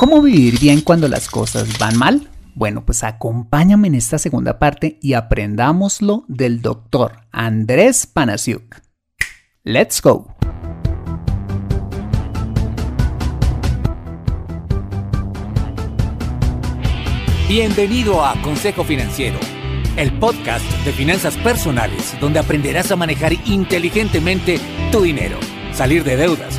¿Cómo vivir bien cuando las cosas van mal? Bueno, pues acompáñame en esta segunda parte y aprendámoslo del doctor Andrés Panasiuk. Let's go. Bienvenido a Consejo Financiero, el podcast de finanzas personales donde aprenderás a manejar inteligentemente tu dinero, salir de deudas,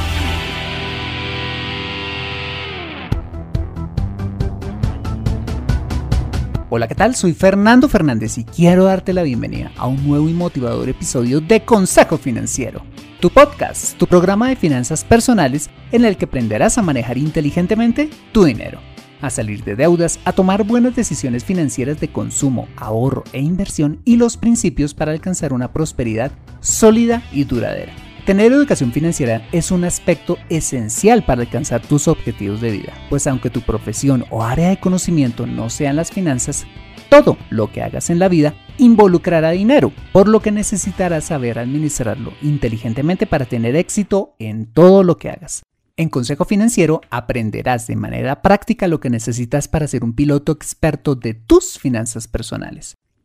Hola, ¿qué tal? Soy Fernando Fernández y quiero darte la bienvenida a un nuevo y motivador episodio de Consejo Financiero, tu podcast, tu programa de finanzas personales en el que aprenderás a manejar inteligentemente tu dinero, a salir de deudas, a tomar buenas decisiones financieras de consumo, ahorro e inversión y los principios para alcanzar una prosperidad sólida y duradera. Tener educación financiera es un aspecto esencial para alcanzar tus objetivos de vida, pues aunque tu profesión o área de conocimiento no sean las finanzas, todo lo que hagas en la vida involucrará dinero, por lo que necesitarás saber administrarlo inteligentemente para tener éxito en todo lo que hagas. En Consejo Financiero aprenderás de manera práctica lo que necesitas para ser un piloto experto de tus finanzas personales.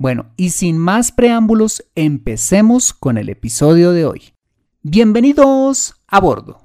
Bueno, y sin más preámbulos, empecemos con el episodio de hoy. Bienvenidos a bordo.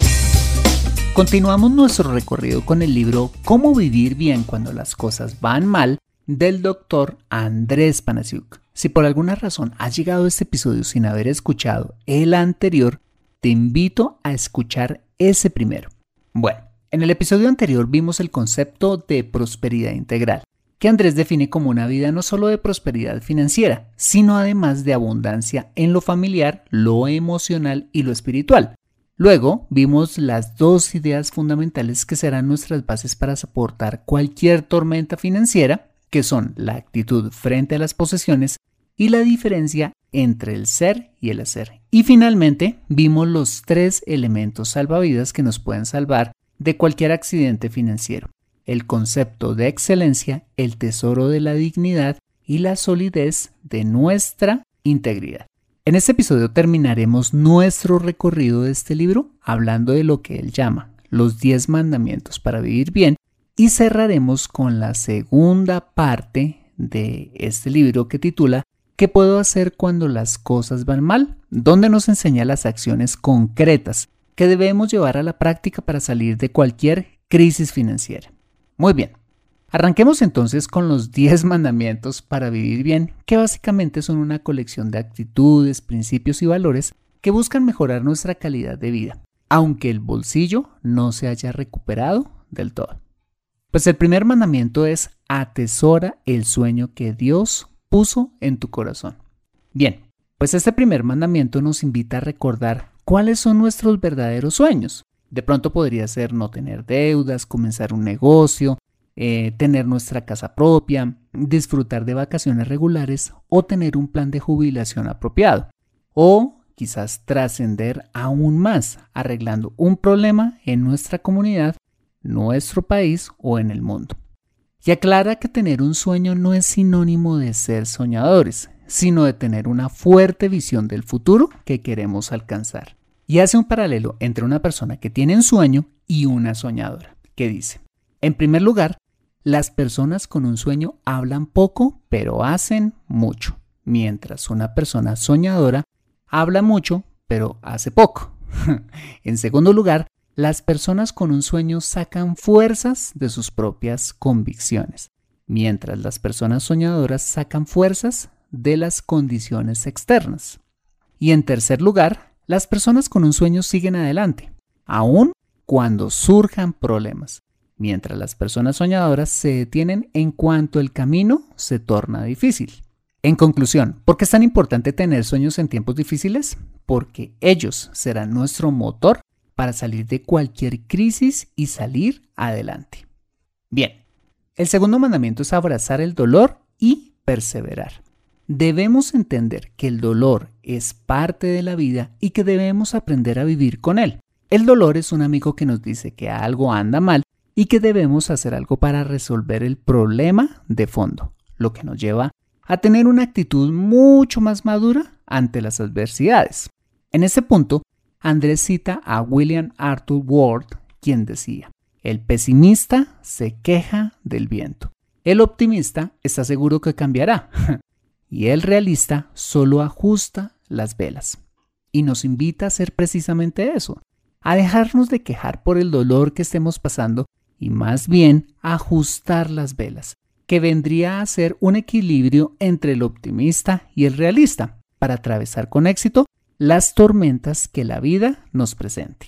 Continuamos nuestro recorrido con el libro Cómo vivir bien cuando las cosas van mal del doctor Andrés Panasiuk. Si por alguna razón has llegado a este episodio sin haber escuchado el anterior, te invito a escuchar ese primero. Bueno, en el episodio anterior vimos el concepto de prosperidad integral que Andrés define como una vida no solo de prosperidad financiera, sino además de abundancia en lo familiar, lo emocional y lo espiritual. Luego vimos las dos ideas fundamentales que serán nuestras bases para soportar cualquier tormenta financiera, que son la actitud frente a las posesiones y la diferencia entre el ser y el hacer. Y finalmente vimos los tres elementos salvavidas que nos pueden salvar de cualquier accidente financiero el concepto de excelencia, el tesoro de la dignidad y la solidez de nuestra integridad. En este episodio terminaremos nuestro recorrido de este libro hablando de lo que él llama los 10 mandamientos para vivir bien y cerraremos con la segunda parte de este libro que titula ¿Qué puedo hacer cuando las cosas van mal? donde nos enseña las acciones concretas que debemos llevar a la práctica para salir de cualquier crisis financiera. Muy bien. Arranquemos entonces con los 10 mandamientos para vivir bien, que básicamente son una colección de actitudes, principios y valores que buscan mejorar nuestra calidad de vida, aunque el bolsillo no se haya recuperado del todo. Pues el primer mandamiento es atesora el sueño que Dios puso en tu corazón. Bien, pues este primer mandamiento nos invita a recordar cuáles son nuestros verdaderos sueños, de pronto podría ser no tener deudas, comenzar un negocio, eh, tener nuestra casa propia, disfrutar de vacaciones regulares o tener un plan de jubilación apropiado. O quizás trascender aún más, arreglando un problema en nuestra comunidad, nuestro país o en el mundo. Y aclara que tener un sueño no es sinónimo de ser soñadores, sino de tener una fuerte visión del futuro que queremos alcanzar y hace un paralelo entre una persona que tiene un sueño y una soñadora, que dice, en primer lugar, las personas con un sueño hablan poco, pero hacen mucho, mientras una persona soñadora habla mucho, pero hace poco. en segundo lugar, las personas con un sueño sacan fuerzas de sus propias convicciones, mientras las personas soñadoras sacan fuerzas de las condiciones externas. Y en tercer lugar, las personas con un sueño siguen adelante, aun cuando surjan problemas, mientras las personas soñadoras se detienen en cuanto el camino se torna difícil. En conclusión, ¿por qué es tan importante tener sueños en tiempos difíciles? Porque ellos serán nuestro motor para salir de cualquier crisis y salir adelante. Bien, el segundo mandamiento es abrazar el dolor y perseverar. Debemos entender que el dolor es parte de la vida y que debemos aprender a vivir con él. El dolor es un amigo que nos dice que algo anda mal y que debemos hacer algo para resolver el problema de fondo, lo que nos lleva a tener una actitud mucho más madura ante las adversidades. En ese punto, Andrés cita a William Arthur Ward, quien decía, el pesimista se queja del viento, el optimista está seguro que cambiará y el realista solo ajusta las velas. Y nos invita a hacer precisamente eso, a dejarnos de quejar por el dolor que estemos pasando y más bien ajustar las velas, que vendría a ser un equilibrio entre el optimista y el realista, para atravesar con éxito las tormentas que la vida nos presente.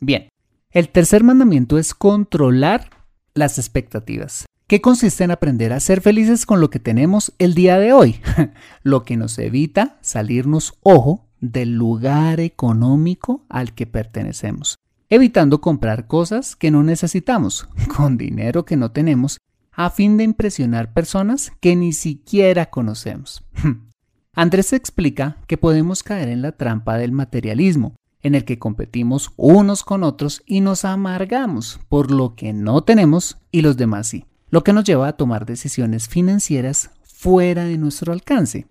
Bien, el tercer mandamiento es controlar las expectativas, que consiste en aprender a ser felices con lo que tenemos el día de hoy, lo que nos evita salirnos ojo del lugar económico al que pertenecemos, evitando comprar cosas que no necesitamos con dinero que no tenemos a fin de impresionar personas que ni siquiera conocemos. Andrés explica que podemos caer en la trampa del materialismo, en el que competimos unos con otros y nos amargamos por lo que no tenemos y los demás sí, lo que nos lleva a tomar decisiones financieras fuera de nuestro alcance.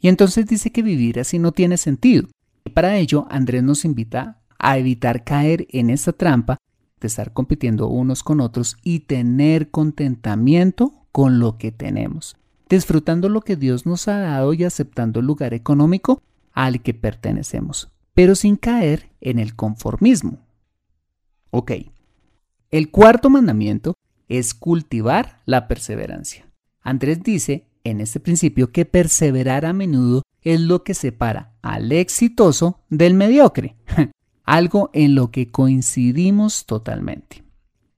Y entonces dice que vivir así no tiene sentido. Y para ello, Andrés nos invita a evitar caer en esta trampa de estar compitiendo unos con otros y tener contentamiento con lo que tenemos, disfrutando lo que Dios nos ha dado y aceptando el lugar económico al que pertenecemos, pero sin caer en el conformismo. Ok, el cuarto mandamiento es cultivar la perseverancia. Andrés dice en este principio que perseverar a menudo es lo que separa al exitoso del mediocre. algo en lo que coincidimos totalmente.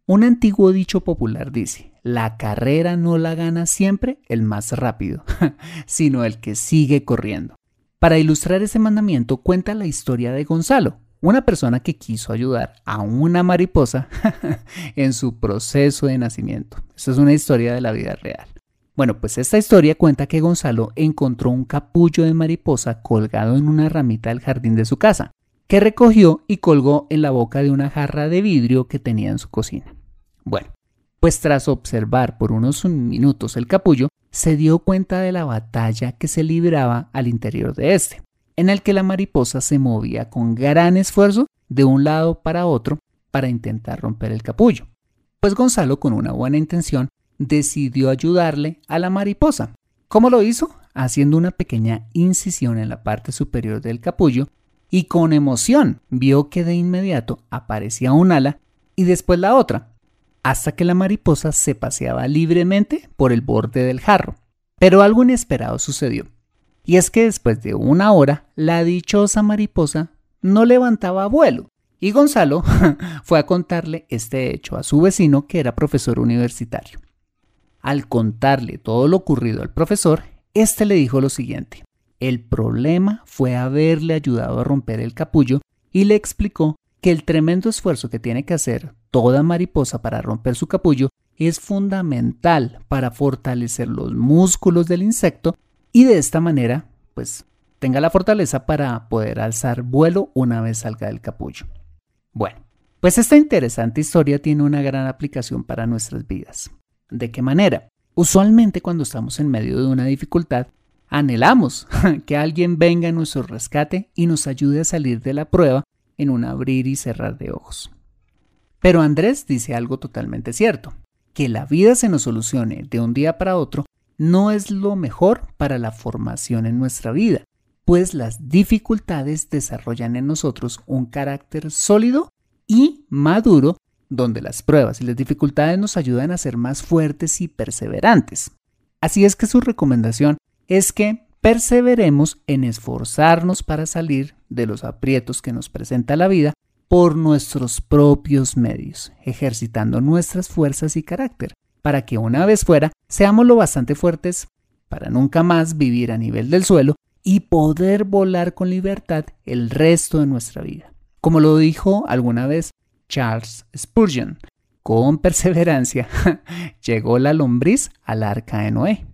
Un antiguo dicho popular dice, la carrera no la gana siempre el más rápido, sino el que sigue corriendo. Para ilustrar ese mandamiento cuenta la historia de Gonzalo, una persona que quiso ayudar a una mariposa en su proceso de nacimiento. Esta es una historia de la vida real. Bueno, pues esta historia cuenta que Gonzalo encontró un capullo de mariposa colgado en una ramita del jardín de su casa que recogió y colgó en la boca de una jarra de vidrio que tenía en su cocina. Bueno, pues tras observar por unos minutos el capullo, se dio cuenta de la batalla que se libraba al interior de este, en el que la mariposa se movía con gran esfuerzo de un lado para otro para intentar romper el capullo. Pues Gonzalo, con una buena intención, decidió ayudarle a la mariposa. ¿Cómo lo hizo? Haciendo una pequeña incisión en la parte superior del capullo y con emoción vio que de inmediato aparecía un ala y después la otra, hasta que la mariposa se paseaba libremente por el borde del jarro. Pero algo inesperado sucedió, y es que después de una hora la dichosa mariposa no levantaba vuelo, y Gonzalo fue a contarle este hecho a su vecino que era profesor universitario. Al contarle todo lo ocurrido al profesor, éste le dijo lo siguiente. El problema fue haberle ayudado a romper el capullo y le explicó que el tremendo esfuerzo que tiene que hacer toda mariposa para romper su capullo es fundamental para fortalecer los músculos del insecto y de esta manera, pues, tenga la fortaleza para poder alzar vuelo una vez salga del capullo. Bueno, pues esta interesante historia tiene una gran aplicación para nuestras vidas. ¿De qué manera? Usualmente cuando estamos en medio de una dificultad, Anhelamos que alguien venga a nuestro rescate y nos ayude a salir de la prueba en un abrir y cerrar de ojos. Pero Andrés dice algo totalmente cierto, que la vida se nos solucione de un día para otro no es lo mejor para la formación en nuestra vida, pues las dificultades desarrollan en nosotros un carácter sólido y maduro donde las pruebas y las dificultades nos ayudan a ser más fuertes y perseverantes. Así es que su recomendación es que perseveremos en esforzarnos para salir de los aprietos que nos presenta la vida, por nuestros propios medios, ejercitando nuestras fuerzas y carácter, para que una vez fuera seamos lo bastante fuertes para nunca más vivir a nivel del suelo y poder volar con libertad el resto de nuestra vida. Como lo dijo alguna vez Charles Spurgeon, con perseverancia llegó la lombriz al arca de Noé.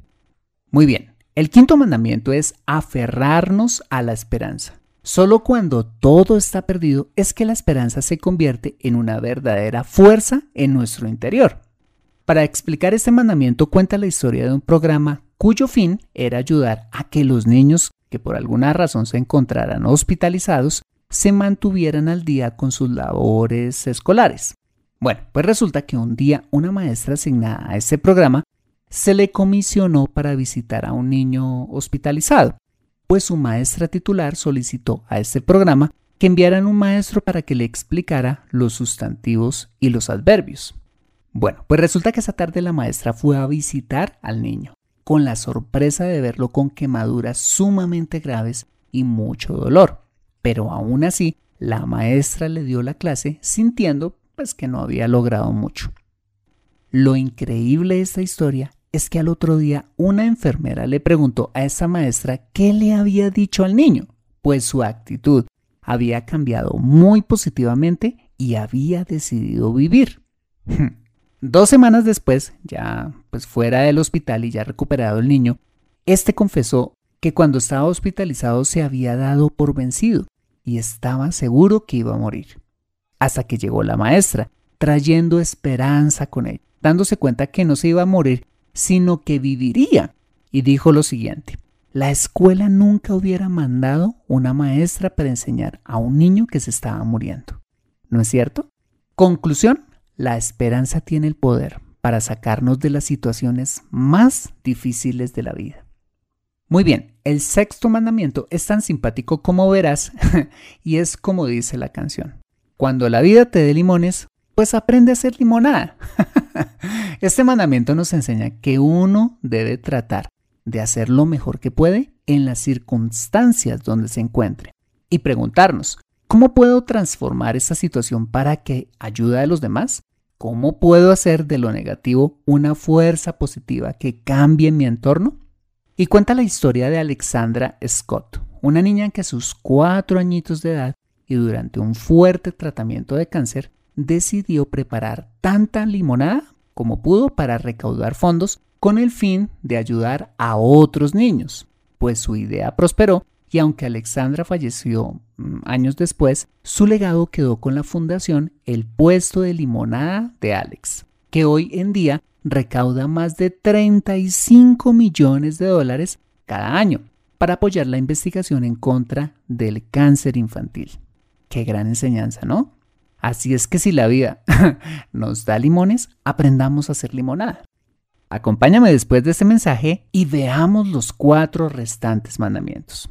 Muy bien, el quinto mandamiento es aferrarnos a la esperanza. Solo cuando todo está perdido es que la esperanza se convierte en una verdadera fuerza en nuestro interior. Para explicar este mandamiento cuenta la historia de un programa cuyo fin era ayudar a que los niños que por alguna razón se encontraran hospitalizados se mantuvieran al día con sus labores escolares. Bueno, pues resulta que un día una maestra asignada a este programa se le comisionó para visitar a un niño hospitalizado pues su maestra titular solicitó a este programa que enviaran un maestro para que le explicara los sustantivos y los adverbios. Bueno, pues resulta que esa tarde la maestra fue a visitar al niño, con la sorpresa de verlo con quemaduras sumamente graves y mucho dolor. Pero aún así, la maestra le dio la clase sintiendo pues que no había logrado mucho. Lo increíble de esta historia es que al otro día una enfermera le preguntó a esa maestra qué le había dicho al niño, pues su actitud había cambiado muy positivamente y había decidido vivir. Dos semanas después, ya pues fuera del hospital y ya recuperado el niño, este confesó que cuando estaba hospitalizado se había dado por vencido y estaba seguro que iba a morir. Hasta que llegó la maestra, trayendo esperanza con él, dándose cuenta que no se iba a morir, sino que viviría. Y dijo lo siguiente, la escuela nunca hubiera mandado una maestra para enseñar a un niño que se estaba muriendo. ¿No es cierto? Conclusión, la esperanza tiene el poder para sacarnos de las situaciones más difíciles de la vida. Muy bien, el sexto mandamiento es tan simpático como verás y es como dice la canción. Cuando la vida te dé limones, pues aprende a hacer limonada. este mandamiento nos enseña que uno debe tratar de hacer lo mejor que puede en las circunstancias donde se encuentre y preguntarnos, ¿cómo puedo transformar esta situación para que ayude a los demás? ¿Cómo puedo hacer de lo negativo una fuerza positiva que cambie mi entorno? Y cuenta la historia de Alexandra Scott, una niña que a sus cuatro añitos de edad y durante un fuerte tratamiento de cáncer decidió preparar tanta limonada como pudo para recaudar fondos con el fin de ayudar a otros niños, pues su idea prosperó y aunque Alexandra falleció mm, años después, su legado quedó con la fundación El Puesto de Limonada de Alex, que hoy en día recauda más de 35 millones de dólares cada año para apoyar la investigación en contra del cáncer infantil. Qué gran enseñanza, ¿no? Así es que si la vida nos da limones, aprendamos a hacer limonada. Acompáñame después de este mensaje y veamos los cuatro restantes mandamientos.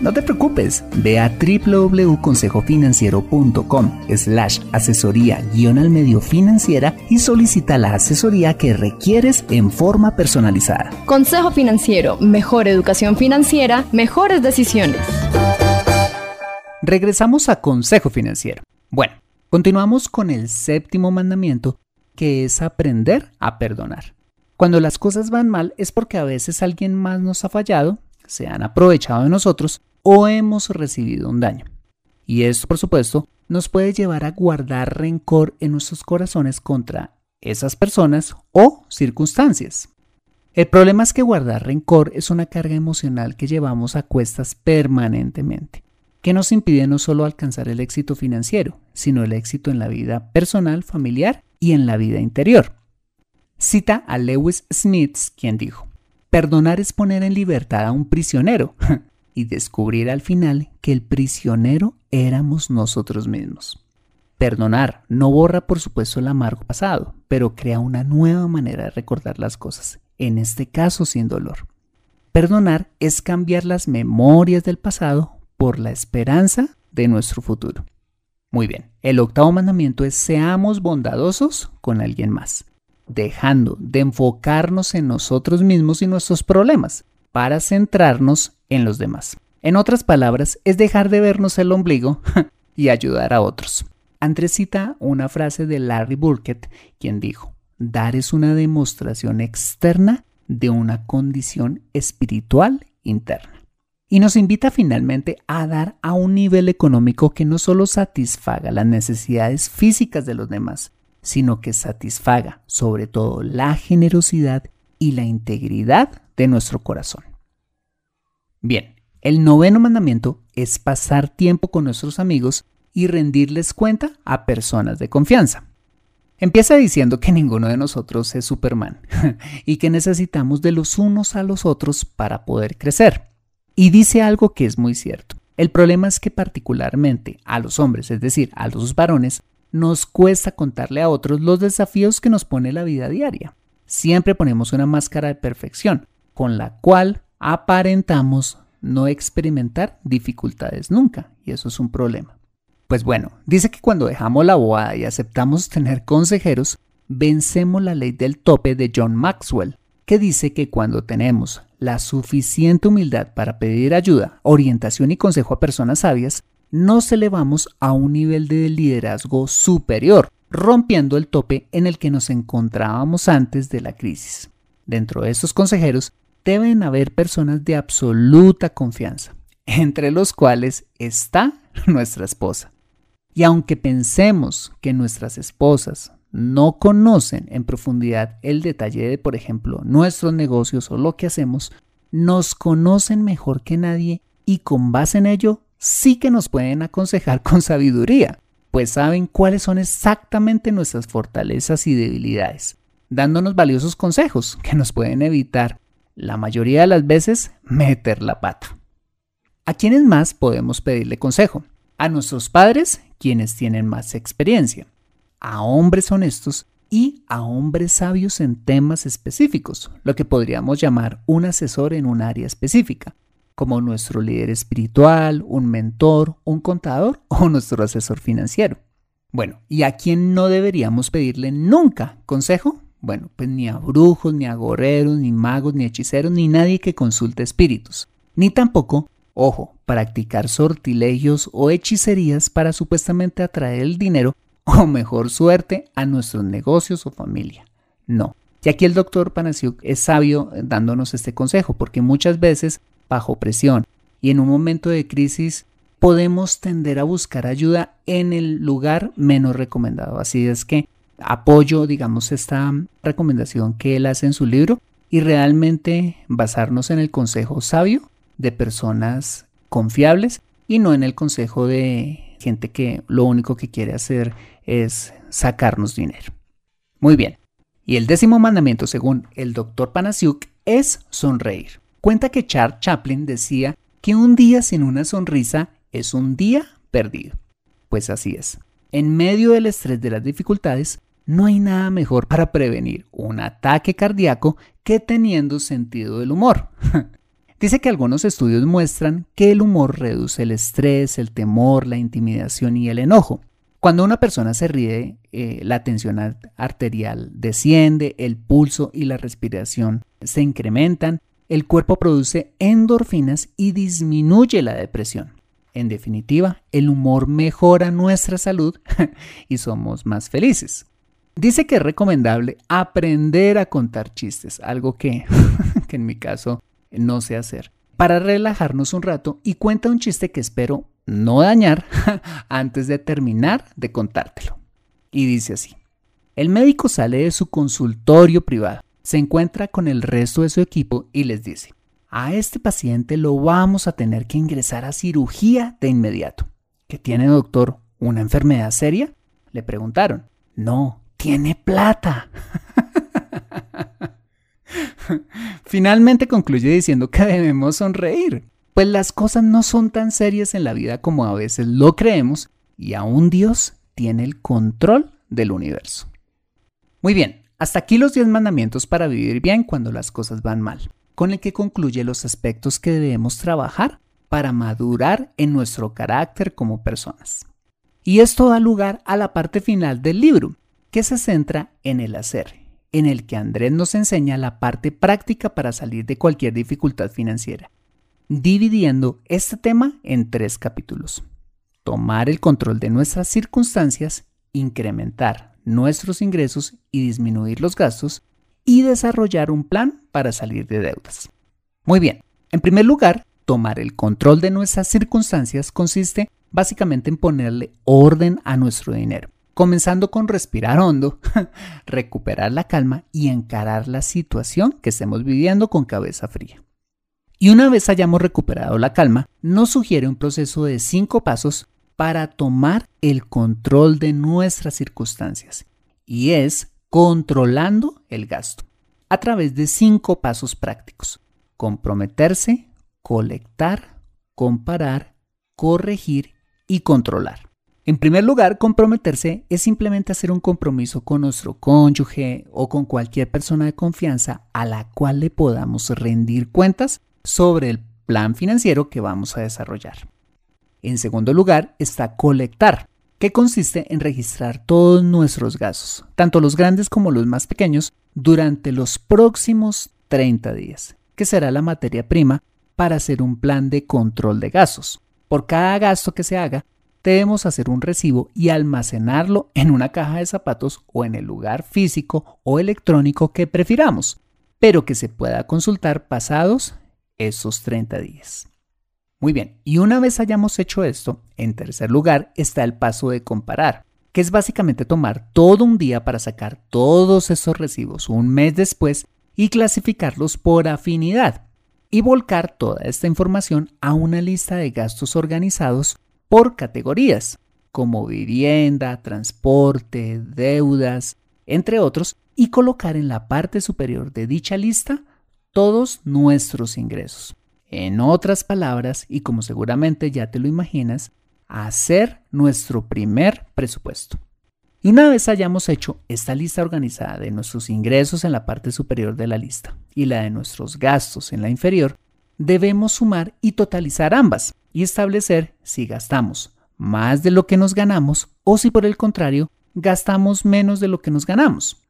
no te preocupes, ve a www.consejofinanciero.com slash asesoría guion al medio financiera y solicita la asesoría que requieres en forma personalizada. Consejo Financiero, mejor educación financiera, mejores decisiones. Regresamos a Consejo Financiero. Bueno, continuamos con el séptimo mandamiento que es aprender a perdonar. Cuando las cosas van mal es porque a veces alguien más nos ha fallado, se han aprovechado de nosotros o hemos recibido un daño. Y esto, por supuesto, nos puede llevar a guardar rencor en nuestros corazones contra esas personas o circunstancias. El problema es que guardar rencor es una carga emocional que llevamos a cuestas permanentemente que nos impide no solo alcanzar el éxito financiero, sino el éxito en la vida personal, familiar y en la vida interior. Cita a Lewis Smith, quien dijo, Perdonar es poner en libertad a un prisionero y descubrir al final que el prisionero éramos nosotros mismos. Perdonar no borra por supuesto el amargo pasado, pero crea una nueva manera de recordar las cosas, en este caso sin dolor. Perdonar es cambiar las memorias del pasado por la esperanza de nuestro futuro. Muy bien, el octavo mandamiento es seamos bondadosos con alguien más, dejando de enfocarnos en nosotros mismos y nuestros problemas para centrarnos en los demás. En otras palabras, es dejar de vernos el ombligo y ayudar a otros. Andrés cita una frase de Larry Burkett, quien dijo, dar es una demostración externa de una condición espiritual interna. Y nos invita finalmente a dar a un nivel económico que no solo satisfaga las necesidades físicas de los demás, sino que satisfaga sobre todo la generosidad y la integridad de nuestro corazón. Bien, el noveno mandamiento es pasar tiempo con nuestros amigos y rendirles cuenta a personas de confianza. Empieza diciendo que ninguno de nosotros es Superman y que necesitamos de los unos a los otros para poder crecer. Y dice algo que es muy cierto. El problema es que particularmente a los hombres, es decir, a los varones, nos cuesta contarle a otros los desafíos que nos pone la vida diaria. Siempre ponemos una máscara de perfección, con la cual aparentamos no experimentar dificultades nunca, y eso es un problema. Pues bueno, dice que cuando dejamos la boada y aceptamos tener consejeros, vencemos la ley del tope de John Maxwell, que dice que cuando tenemos la suficiente humildad para pedir ayuda, orientación y consejo a personas sabias, nos elevamos a un nivel de liderazgo superior, rompiendo el tope en el que nos encontrábamos antes de la crisis. Dentro de estos consejeros deben haber personas de absoluta confianza, entre los cuales está nuestra esposa. Y aunque pensemos que nuestras esposas no conocen en profundidad el detalle de, por ejemplo, nuestros negocios o lo que hacemos, nos conocen mejor que nadie y con base en ello sí que nos pueden aconsejar con sabiduría, pues saben cuáles son exactamente nuestras fortalezas y debilidades, dándonos valiosos consejos que nos pueden evitar, la mayoría de las veces, meter la pata. ¿A quiénes más podemos pedirle consejo? A nuestros padres quienes tienen más experiencia, a hombres honestos y a hombres sabios en temas específicos, lo que podríamos llamar un asesor en un área específica, como nuestro líder espiritual, un mentor, un contador o nuestro asesor financiero. Bueno, ¿y a quién no deberíamos pedirle nunca consejo? Bueno, pues ni a brujos, ni a goreros, ni magos, ni hechiceros, ni nadie que consulte espíritus, ni tampoco Ojo, practicar sortilegios o hechicerías para supuestamente atraer el dinero o mejor suerte a nuestros negocios o familia. No. Y aquí el doctor Panasiuk es sabio dándonos este consejo, porque muchas veces, bajo presión y en un momento de crisis, podemos tender a buscar ayuda en el lugar menos recomendado. Así es que apoyo, digamos, esta recomendación que él hace en su libro y realmente basarnos en el consejo sabio de personas confiables y no en el consejo de gente que lo único que quiere hacer es sacarnos dinero. Muy bien. Y el décimo mandamiento, según el doctor Panasiuk, es sonreír. Cuenta que Charles Chaplin decía que un día sin una sonrisa es un día perdido. Pues así es. En medio del estrés de las dificultades, no hay nada mejor para prevenir un ataque cardíaco que teniendo sentido del humor. Dice que algunos estudios muestran que el humor reduce el estrés, el temor, la intimidación y el enojo. Cuando una persona se ríe, eh, la tensión arterial desciende, el pulso y la respiración se incrementan, el cuerpo produce endorfinas y disminuye la depresión. En definitiva, el humor mejora nuestra salud y somos más felices. Dice que es recomendable aprender a contar chistes, algo que, en mi caso no sé hacer, para relajarnos un rato y cuenta un chiste que espero no dañar antes de terminar de contártelo. Y dice así, el médico sale de su consultorio privado, se encuentra con el resto de su equipo y les dice, a este paciente lo vamos a tener que ingresar a cirugía de inmediato. ¿Qué tiene, doctor? ¿Una enfermedad seria? Le preguntaron. No, tiene plata. Finalmente concluye diciendo que debemos sonreír, pues las cosas no son tan serias en la vida como a veces lo creemos y aún Dios tiene el control del universo. Muy bien, hasta aquí los 10 mandamientos para vivir bien cuando las cosas van mal, con el que concluye los aspectos que debemos trabajar para madurar en nuestro carácter como personas. Y esto da lugar a la parte final del libro, que se centra en el hacer, en el que Andrés nos enseña la parte práctica para salir de cualquier dificultad financiera, dividiendo este tema en tres capítulos. Tomar el control de nuestras circunstancias, incrementar nuestros ingresos y disminuir los gastos, y desarrollar un plan para salir de deudas. Muy bien, en primer lugar, tomar el control de nuestras circunstancias consiste básicamente en ponerle orden a nuestro dinero comenzando con respirar hondo, recuperar la calma y encarar la situación que estemos viviendo con cabeza fría. Y una vez hayamos recuperado la calma, nos sugiere un proceso de cinco pasos para tomar el control de nuestras circunstancias, y es controlando el gasto, a través de cinco pasos prácticos. Comprometerse, colectar, comparar, corregir y controlar. En primer lugar, comprometerse es simplemente hacer un compromiso con nuestro cónyuge o con cualquier persona de confianza a la cual le podamos rendir cuentas sobre el plan financiero que vamos a desarrollar. En segundo lugar está colectar, que consiste en registrar todos nuestros gastos, tanto los grandes como los más pequeños, durante los próximos 30 días, que será la materia prima para hacer un plan de control de gastos. Por cada gasto que se haga, debemos hacer un recibo y almacenarlo en una caja de zapatos o en el lugar físico o electrónico que prefiramos, pero que se pueda consultar pasados esos 30 días. Muy bien, y una vez hayamos hecho esto, en tercer lugar está el paso de comparar, que es básicamente tomar todo un día para sacar todos esos recibos un mes después y clasificarlos por afinidad y volcar toda esta información a una lista de gastos organizados por categorías, como vivienda, transporte, deudas, entre otros, y colocar en la parte superior de dicha lista todos nuestros ingresos. En otras palabras, y como seguramente ya te lo imaginas, hacer nuestro primer presupuesto. Y una vez hayamos hecho esta lista organizada de nuestros ingresos en la parte superior de la lista y la de nuestros gastos en la inferior, debemos sumar y totalizar ambas y establecer si gastamos más de lo que nos ganamos o si por el contrario gastamos menos de lo que nos ganamos.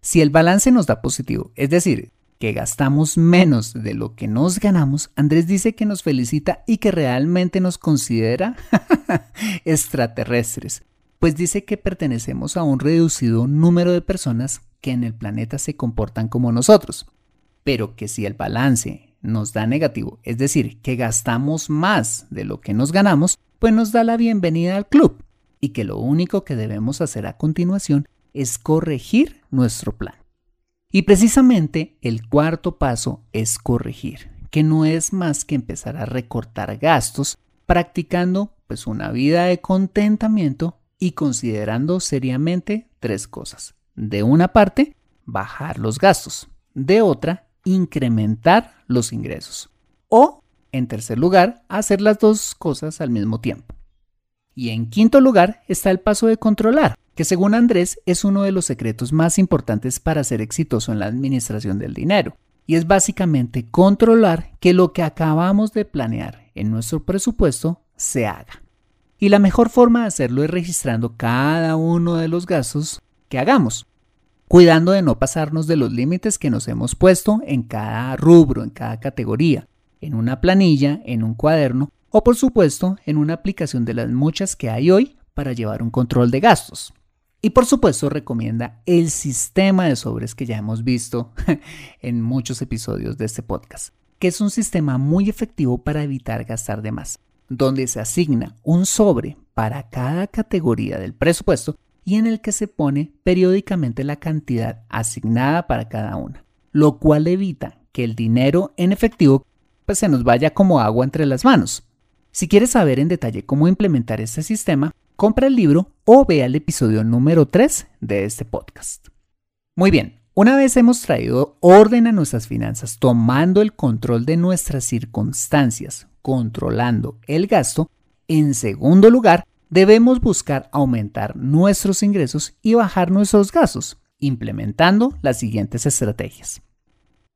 Si el balance nos da positivo, es decir, que gastamos menos de lo que nos ganamos, Andrés dice que nos felicita y que realmente nos considera extraterrestres, pues dice que pertenecemos a un reducido número de personas que en el planeta se comportan como nosotros, pero que si el balance nos da negativo, es decir, que gastamos más de lo que nos ganamos, pues nos da la bienvenida al club y que lo único que debemos hacer a continuación es corregir nuestro plan. Y precisamente el cuarto paso es corregir, que no es más que empezar a recortar gastos practicando pues una vida de contentamiento y considerando seriamente tres cosas. De una parte, bajar los gastos. De otra, incrementar los ingresos. O, en tercer lugar, hacer las dos cosas al mismo tiempo. Y en quinto lugar está el paso de controlar, que según Andrés es uno de los secretos más importantes para ser exitoso en la administración del dinero. Y es básicamente controlar que lo que acabamos de planear en nuestro presupuesto se haga. Y la mejor forma de hacerlo es registrando cada uno de los gastos que hagamos cuidando de no pasarnos de los límites que nos hemos puesto en cada rubro, en cada categoría, en una planilla, en un cuaderno o por supuesto en una aplicación de las muchas que hay hoy para llevar un control de gastos. Y por supuesto recomienda el sistema de sobres que ya hemos visto en muchos episodios de este podcast, que es un sistema muy efectivo para evitar gastar de más, donde se asigna un sobre para cada categoría del presupuesto y en el que se pone periódicamente la cantidad asignada para cada una, lo cual evita que el dinero en efectivo pues, se nos vaya como agua entre las manos. Si quieres saber en detalle cómo implementar este sistema, compra el libro o vea el episodio número 3 de este podcast. Muy bien, una vez hemos traído orden a nuestras finanzas, tomando el control de nuestras circunstancias, controlando el gasto, en segundo lugar, debemos buscar aumentar nuestros ingresos y bajar nuestros gastos, implementando las siguientes estrategias.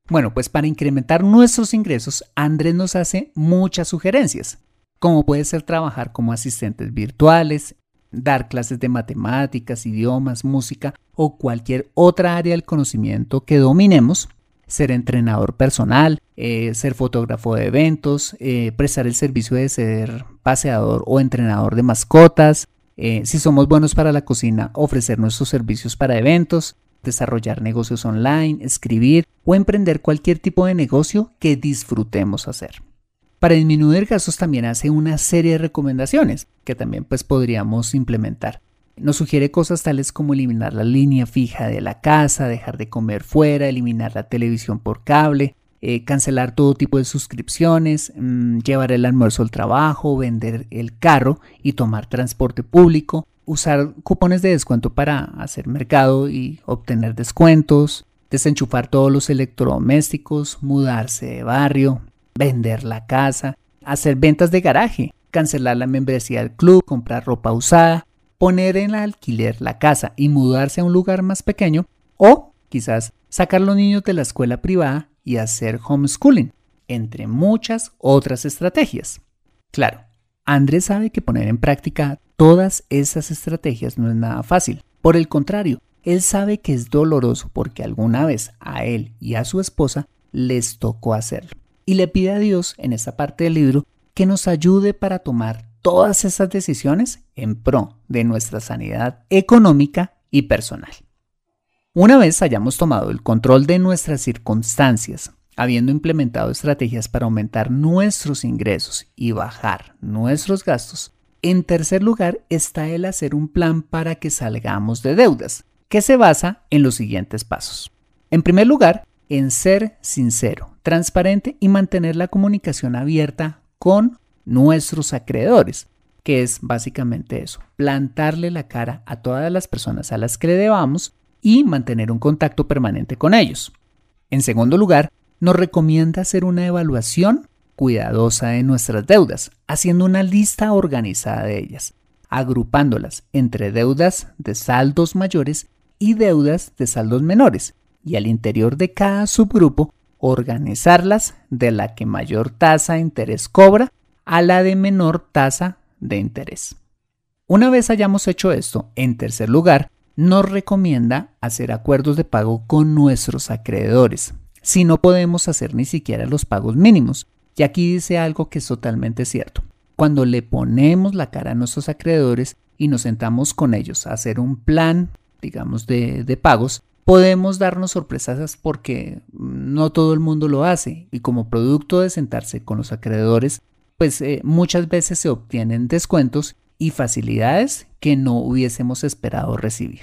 Bueno, pues para incrementar nuestros ingresos, Andrés nos hace muchas sugerencias, como puede ser trabajar como asistentes virtuales, dar clases de matemáticas, idiomas, música o cualquier otra área del conocimiento que dominemos, ser entrenador personal, eh, ser fotógrafo de eventos, eh, prestar el servicio de ser paseador o entrenador de mascotas, eh, si somos buenos para la cocina, ofrecer nuestros servicios para eventos, desarrollar negocios online, escribir o emprender cualquier tipo de negocio que disfrutemos hacer. Para disminuir gastos también hace una serie de recomendaciones que también pues podríamos implementar. Nos sugiere cosas tales como eliminar la línea fija de la casa, dejar de comer fuera, eliminar la televisión por cable, eh, cancelar todo tipo de suscripciones, mm, llevar el almuerzo al trabajo, vender el carro y tomar transporte público, usar cupones de descuento para hacer mercado y obtener descuentos, desenchufar todos los electrodomésticos, mudarse de barrio, vender la casa, hacer ventas de garaje, cancelar la membresía del club, comprar ropa usada, poner en alquiler la casa y mudarse a un lugar más pequeño o quizás sacar los niños de la escuela privada y hacer homeschooling, entre muchas otras estrategias. Claro, Andrés sabe que poner en práctica todas esas estrategias no es nada fácil. Por el contrario, él sabe que es doloroso porque alguna vez a él y a su esposa les tocó hacerlo. Y le pide a Dios en esta parte del libro que nos ayude para tomar todas esas decisiones en pro de nuestra sanidad económica y personal. Una vez hayamos tomado el control de nuestras circunstancias, habiendo implementado estrategias para aumentar nuestros ingresos y bajar nuestros gastos, en tercer lugar está el hacer un plan para que salgamos de deudas, que se basa en los siguientes pasos. En primer lugar, en ser sincero, transparente y mantener la comunicación abierta con nuestros acreedores, que es básicamente eso, plantarle la cara a todas las personas a las que le debamos y mantener un contacto permanente con ellos. En segundo lugar, nos recomienda hacer una evaluación cuidadosa de nuestras deudas, haciendo una lista organizada de ellas, agrupándolas entre deudas de saldos mayores y deudas de saldos menores, y al interior de cada subgrupo organizarlas de la que mayor tasa de interés cobra a la de menor tasa de interés. Una vez hayamos hecho esto, en tercer lugar, nos recomienda hacer acuerdos de pago con nuestros acreedores, si no podemos hacer ni siquiera los pagos mínimos. Y aquí dice algo que es totalmente cierto. Cuando le ponemos la cara a nuestros acreedores y nos sentamos con ellos a hacer un plan, digamos, de, de pagos, podemos darnos sorpresas porque no todo el mundo lo hace y como producto de sentarse con los acreedores pues eh, muchas veces se obtienen descuentos y facilidades que no hubiésemos esperado recibir.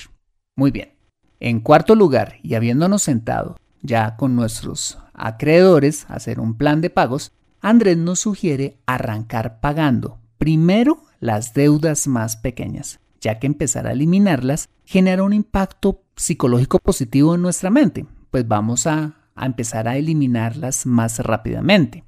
Muy bien. En cuarto lugar, y habiéndonos sentado ya con nuestros acreedores a hacer un plan de pagos, Andrés nos sugiere arrancar pagando primero las deudas más pequeñas, ya que empezar a eliminarlas genera un impacto psicológico positivo en nuestra mente, pues vamos a empezar a eliminarlas más rápidamente.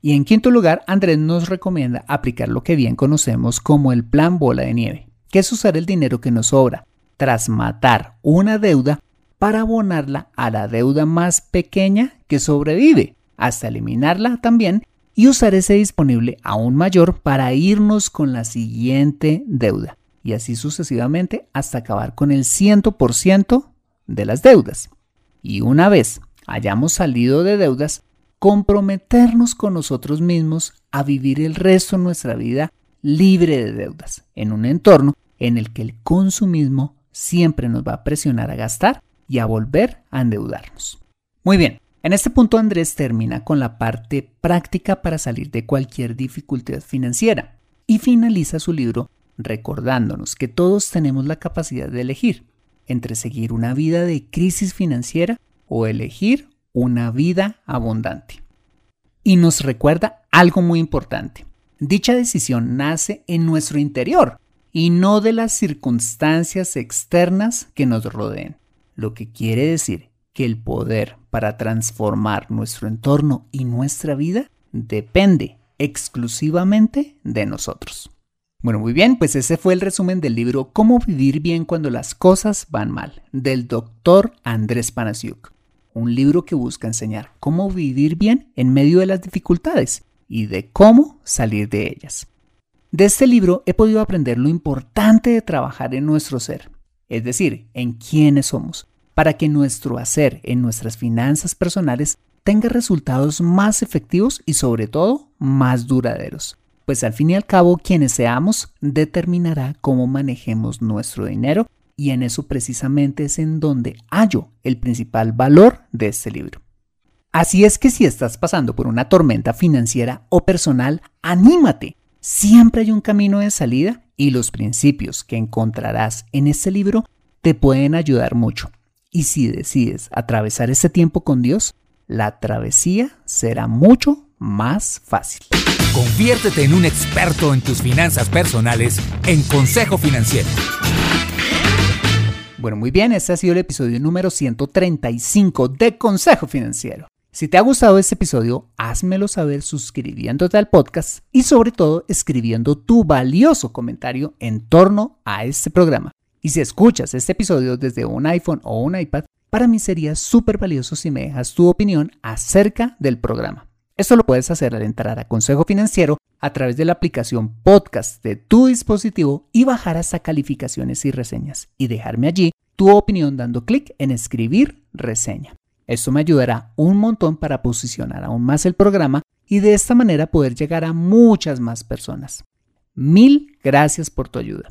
Y en quinto lugar, Andrés nos recomienda aplicar lo que bien conocemos como el plan bola de nieve, que es usar el dinero que nos sobra tras matar una deuda para abonarla a la deuda más pequeña que sobrevive, hasta eliminarla también y usar ese disponible aún mayor para irnos con la siguiente deuda y así sucesivamente hasta acabar con el 100% de las deudas. Y una vez hayamos salido de deudas, comprometernos con nosotros mismos a vivir el resto de nuestra vida libre de deudas, en un entorno en el que el consumismo siempre nos va a presionar a gastar y a volver a endeudarnos. Muy bien, en este punto Andrés termina con la parte práctica para salir de cualquier dificultad financiera y finaliza su libro recordándonos que todos tenemos la capacidad de elegir entre seguir una vida de crisis financiera o elegir una vida abundante. Y nos recuerda algo muy importante. Dicha decisión nace en nuestro interior y no de las circunstancias externas que nos rodeen, lo que quiere decir que el poder para transformar nuestro entorno y nuestra vida depende exclusivamente de nosotros. Bueno, muy bien, pues ese fue el resumen del libro Cómo vivir bien cuando las cosas van mal, del doctor Andrés Panasiuk. Un libro que busca enseñar cómo vivir bien en medio de las dificultades y de cómo salir de ellas. De este libro he podido aprender lo importante de trabajar en nuestro ser, es decir, en quiénes somos, para que nuestro hacer en nuestras finanzas personales tenga resultados más efectivos y sobre todo más duraderos pues al fin y al cabo quienes seamos determinará cómo manejemos nuestro dinero y en eso precisamente es en donde hallo el principal valor de este libro. Así es que si estás pasando por una tormenta financiera o personal, anímate. Siempre hay un camino de salida y los principios que encontrarás en este libro te pueden ayudar mucho. Y si decides atravesar ese tiempo con Dios, la travesía será mucho más fácil. Conviértete en un experto en tus finanzas personales en Consejo Financiero. Bueno, muy bien, este ha sido el episodio número 135 de Consejo Financiero. Si te ha gustado este episodio, házmelo saber suscribiéndote al podcast y sobre todo escribiendo tu valioso comentario en torno a este programa. Y si escuchas este episodio desde un iPhone o un iPad, para mí sería súper valioso si me dejas tu opinión acerca del programa. Esto lo puedes hacer al entrar a Consejo Financiero a través de la aplicación podcast de tu dispositivo y bajar hasta calificaciones y reseñas y dejarme allí tu opinión dando clic en escribir reseña. Esto me ayudará un montón para posicionar aún más el programa y de esta manera poder llegar a muchas más personas. Mil gracias por tu ayuda.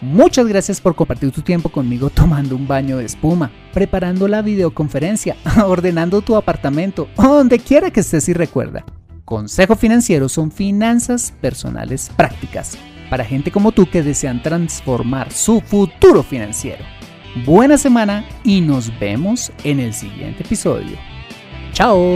Muchas gracias por compartir tu tiempo conmigo tomando un baño de espuma, preparando la videoconferencia, ordenando tu apartamento, o donde quiera que estés y recuerda. Consejo Financiero son finanzas personales prácticas para gente como tú que desean transformar su futuro financiero. Buena semana y nos vemos en el siguiente episodio. Chao.